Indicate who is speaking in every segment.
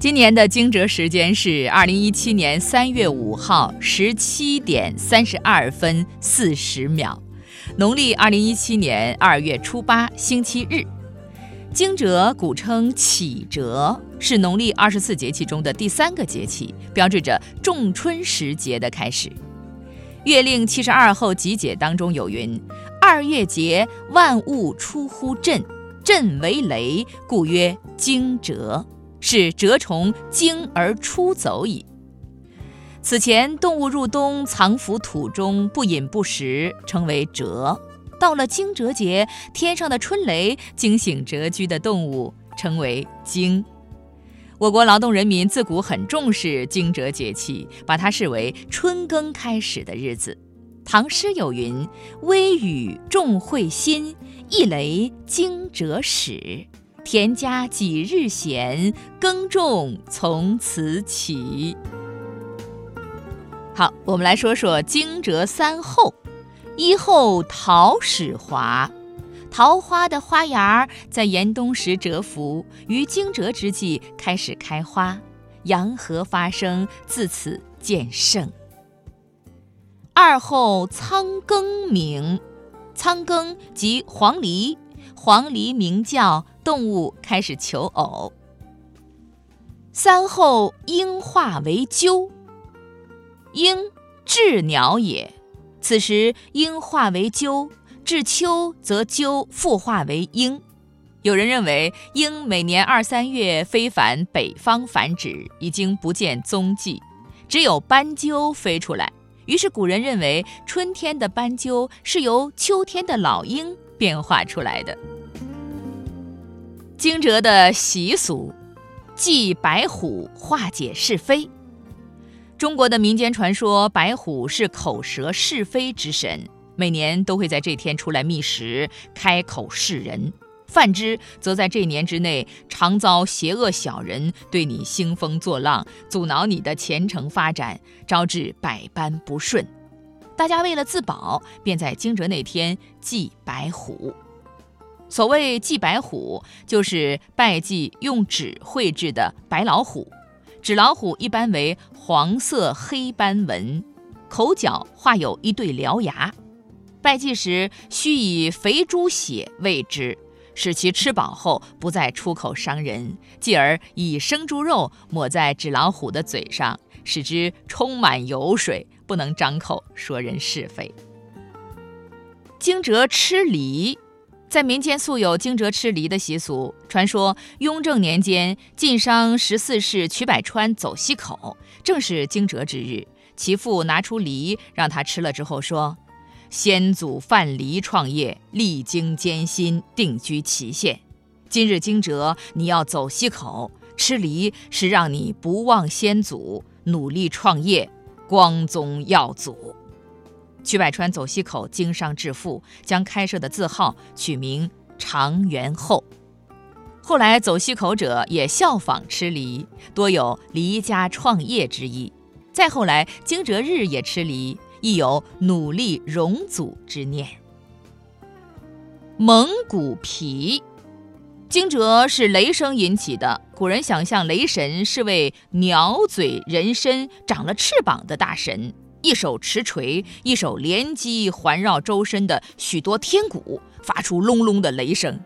Speaker 1: 今年的惊蛰时间是二零一七年三月五号十七点三十二分四十秒，农历二零一七年二月初八星期日。惊蛰古称启蛰，是农历二十四节气中的第三个节气，标志着仲春时节的开始。《月令七十二候集解》当中有云：“二月节，万物出乎震，震为雷，故曰惊蛰。”是蛰虫惊而出走矣。此前，动物入冬藏伏土中，不饮不食，称为蛰。到了惊蛰节，天上的春雷惊醒蛰居的动物，称为惊。我国劳动人民自古很重视惊蛰节气，把它视为春耕开始的日子。唐诗有云：“微雨众会心，一雷惊蛰始。”田家几日闲，耕种从此起。好，我们来说说惊蛰三候。一候桃始华，桃花的花芽在严冬时蛰伏，于惊蛰之际开始开花，阳和发生，自此见盛。二候仓庚鸣，仓庚即黄鹂，黄鹂鸣叫。动物开始求偶。三后鹰化为鸠，鹰鸷鸟也。此时鹰化为鸠，至秋则鸠复化为鹰。有人认为鹰每年二三月飞返北方繁殖，已经不见踪迹，只有斑鸠飞出来。于是古人认为春天的斑鸠是由秋天的老鹰变化出来的。惊蛰的习俗，祭白虎化解是非。中国的民间传说，白虎是口舌是非之神，每年都会在这天出来觅食，开口示人。犯之，则在这年之内常遭邪恶小人对你兴风作浪，阻挠你的前程发展，招致百般不顺。大家为了自保，便在惊蛰那天祭白虎。所谓祭白虎，就是拜祭用纸绘制的白老虎。纸老虎一般为黄色黑斑纹，口角画有一对獠牙。拜祭时需以肥猪血喂之，使其吃饱后不再出口伤人；继而以生猪肉抹在纸老虎的嘴上，使之充满油水，不能张口说人是非。惊蛰吃梨。在民间素有惊蛰吃梨的习俗。传说雍正年间，晋商十四世瞿百川走西口，正是惊蛰之日。其父拿出梨让他吃了之后说：“先祖范蠡创业，历经艰辛，定居祁县。今日惊蛰，你要走西口吃梨，是让你不忘先祖，努力创业，光宗耀祖。”曲百川走西口经商致富，将开设的字号取名长元后。后来走西口者也效仿吃梨，多有离家创业之意。再后来惊蛰日也吃梨，亦有努力荣祖之念。蒙古皮，惊蛰是雷声引起的。古人想象雷神是位鸟嘴人身、长了翅膀的大神。一手持锤，一手连击环绕周身的许多天鼓，发出隆隆的雷声。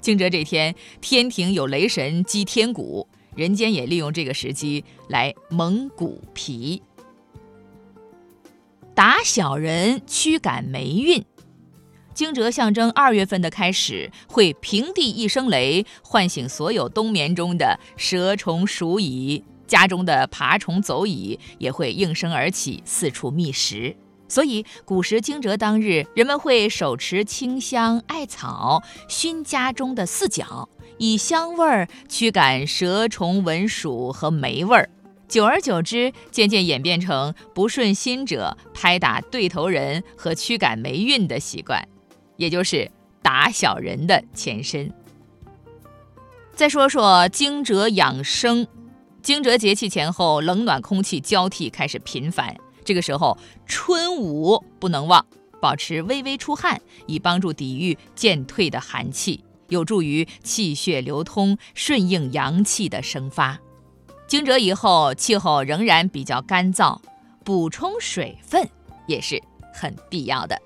Speaker 1: 惊蛰这天，天庭有雷神击天鼓，人间也利用这个时机来蒙古皮，打小人驱赶霉运。惊蛰象征二月份的开始，会平地一声雷，唤醒所有冬眠中的蛇虫鼠蚁。家中的爬虫走蚁也会应声而起，四处觅食。所以古时惊蛰当日，人们会手持清香艾草熏家中的四角，以香味儿驱赶蛇虫蚊鼠和霉味儿。久而久之，渐渐演变成不顺心者拍打对头人和驱赶霉运的习惯，也就是打小人的前身。再说说惊蛰养生。惊蛰节气前后，冷暖空气交替开始频繁。这个时候，春捂不能忘，保持微微出汗，以帮助抵御渐退的寒气，有助于气血流通，顺应阳气的生发。惊蛰以后，气候仍然比较干燥，补充水分也是很必要的。